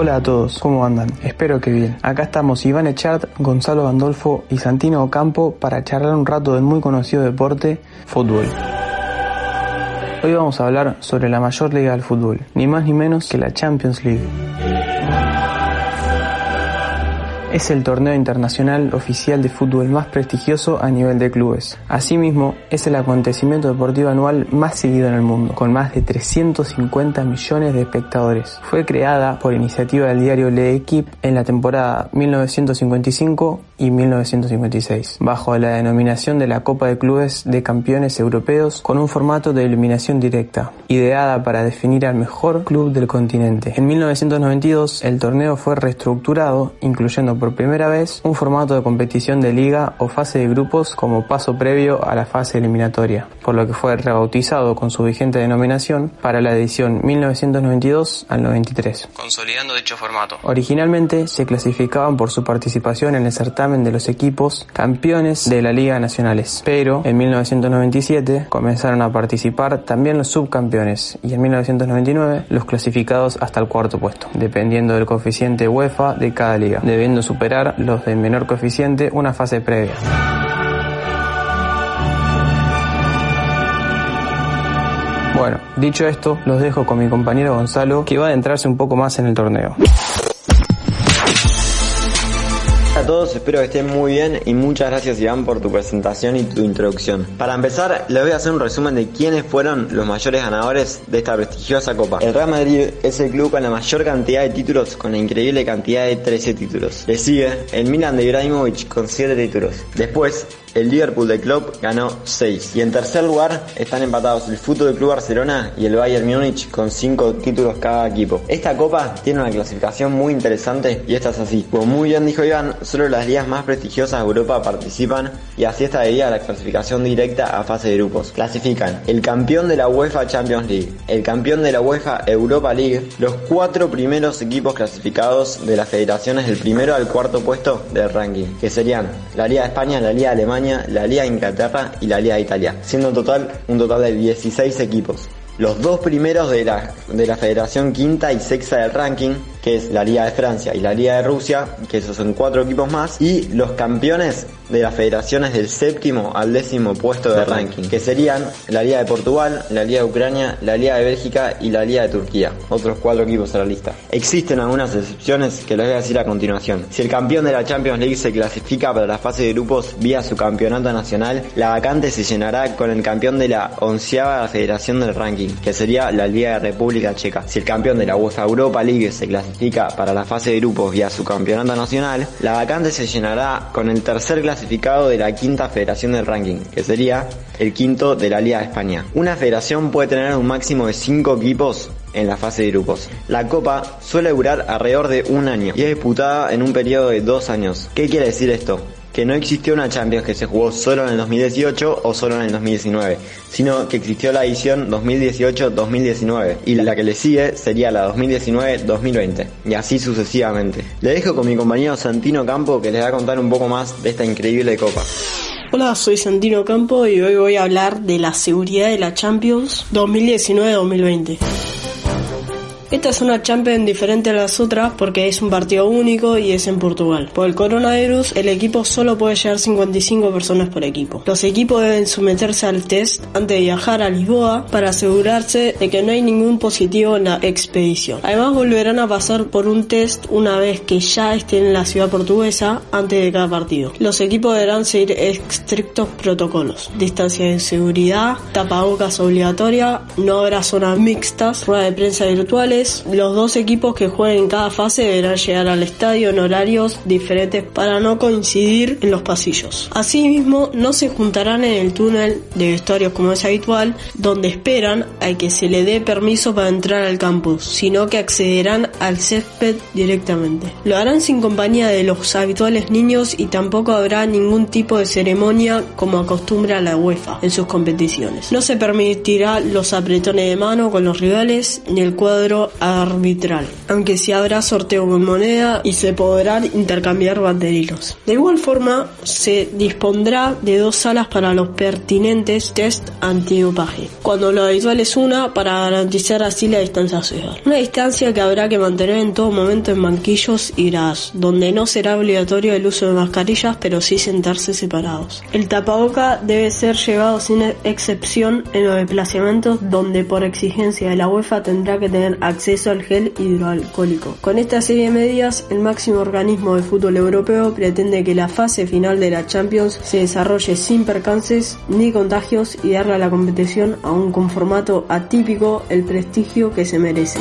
Hola a todos, ¿cómo andan? Espero que bien. Acá estamos Iván Echart, Gonzalo Gandolfo y Santino Ocampo para charlar un rato del muy conocido deporte, fútbol. Hoy vamos a hablar sobre la mayor liga del fútbol, ni más ni menos que la Champions League. Es el torneo internacional oficial de fútbol más prestigioso a nivel de clubes. Asimismo, es el acontecimiento deportivo anual más seguido en el mundo, con más de 350 millones de espectadores. Fue creada por iniciativa del diario Le Equipe en la temporada 1955 y 1956, bajo la denominación de la Copa de Clubes de Campeones Europeos con un formato de eliminación directa, ideada para definir al mejor club del continente. En 1992, el torneo fue reestructurado, incluyendo por primera vez un formato de competición de liga o fase de grupos como paso previo a la fase eliminatoria, por lo que fue rebautizado con su vigente denominación para la edición 1992 al 93, consolidando dicho formato. Originalmente se clasificaban por su participación en el certamen de los equipos campeones de la Liga Nacionales, pero en 1997 comenzaron a participar también los subcampeones y en 1999 los clasificados hasta el cuarto puesto, dependiendo del coeficiente UEFA de cada liga, debiendo superar los de menor coeficiente una fase previa. Bueno, dicho esto, los dejo con mi compañero Gonzalo, que va a adentrarse un poco más en el torneo. A todos, espero que estén muy bien y muchas gracias Iván por tu presentación y tu introducción. Para empezar, les voy a hacer un resumen de quiénes fueron los mayores ganadores de esta prestigiosa copa. El Real Madrid es el club con la mayor cantidad de títulos, con la increíble cantidad de 13 títulos. Le sigue el Milan de Ibrahimovic con 7 títulos. Después, el Liverpool de Club ganó 6. Y en tercer lugar están empatados el Fútbol Club Barcelona y el Bayern Múnich con 5 títulos cada equipo. Esta copa tiene una clasificación muy interesante y esta es así. Como muy bien dijo Iván, solo las ligas más prestigiosas de Europa participan y así está debido a la clasificación directa a fase de grupos. Clasifican el campeón de la UEFA Champions League, el campeón de la UEFA Europa League, los cuatro primeros equipos clasificados de las federaciones del primero al cuarto puesto del ranking, que serían la Liga de España, la Liga de La Liga de Inglaterra y la Liga de Italia, siendo total un total de 16 equipos. Los dos primeros de la, de la Federación Quinta y Sexta del ranking, que es la Liga de Francia y la Liga de Rusia, que esos son cuatro equipos más, y los campeones de las federaciones del séptimo al décimo puesto de ranking, que serían la Liga de Portugal, la Liga de Ucrania, la Liga de Bélgica y la Liga de Turquía, otros cuatro equipos a la lista. Existen algunas excepciones que les voy a decir a continuación. Si el campeón de la Champions League se clasifica para la fase de grupos vía su campeonato nacional, la vacante se llenará con el campeón de la onceava federación del ranking, que sería la Liga de República Checa. Si el campeón de la UEFA Europa League se clasifica para la fase de grupos vía su campeonato nacional, la vacante se llenará con el tercer clasificado de la quinta federación del ranking, que sería el quinto de la Liga de España. Una federación puede tener un máximo de 5 equipos en la fase de grupos. La copa suele durar alrededor de un año y es disputada en un periodo de dos años. ¿Qué quiere decir esto? Que no existió una Champions que se jugó solo en el 2018 o solo en el 2019, sino que existió la edición 2018-2019 y la que le sigue sería la 2019-2020 y así sucesivamente. Le dejo con mi compañero Santino Campo que les va a contar un poco más de esta increíble copa. Hola, soy Santino Campo y hoy voy a hablar de la seguridad de la Champions 2019-2020. Esta es una Champions diferente a las otras porque es un partido único y es en Portugal. Por el coronavirus, el equipo solo puede llevar 55 personas por equipo. Los equipos deben someterse al test antes de viajar a Lisboa para asegurarse de que no hay ningún positivo en la expedición. Además, volverán a pasar por un test una vez que ya estén en la ciudad portuguesa antes de cada partido. Los equipos deberán seguir estrictos protocolos. Distancia de seguridad, tapabocas obligatoria, no habrá zonas mixtas, rueda de prensa virtuales, los dos equipos que jueguen en cada fase deberán llegar al estadio en horarios diferentes para no coincidir en los pasillos. Asimismo, no se juntarán en el túnel de vestuarios como es habitual, donde esperan a que se le dé permiso para entrar al campus, sino que accederán al césped directamente. Lo harán sin compañía de los habituales niños y tampoco habrá ningún tipo de ceremonia como acostumbra la UEFA en sus competiciones. No se permitirá los apretones de mano con los rivales ni el cuadro arbitral, aunque sí habrá sorteo con moneda y se podrán intercambiar banderillos. De igual forma, se dispondrá de dos salas para los pertinentes test antidopaje, cuando lo habitual es una para garantizar así la distancia social. Una distancia que habrá que mantener en todo momento en banquillos y gradas, donde no será obligatorio el uso de mascarillas, pero sí sentarse separados. El tapaboca debe ser llevado sin excepción en los desplazamientos donde por exigencia de la UEFA tendrá que tener acceso al gel hidroalcohólico. Con esta serie de medidas, el máximo organismo de fútbol europeo pretende que la fase final de la Champions se desarrolle sin percances ni contagios y darle a la competición, aún con formato atípico, el prestigio que se merece.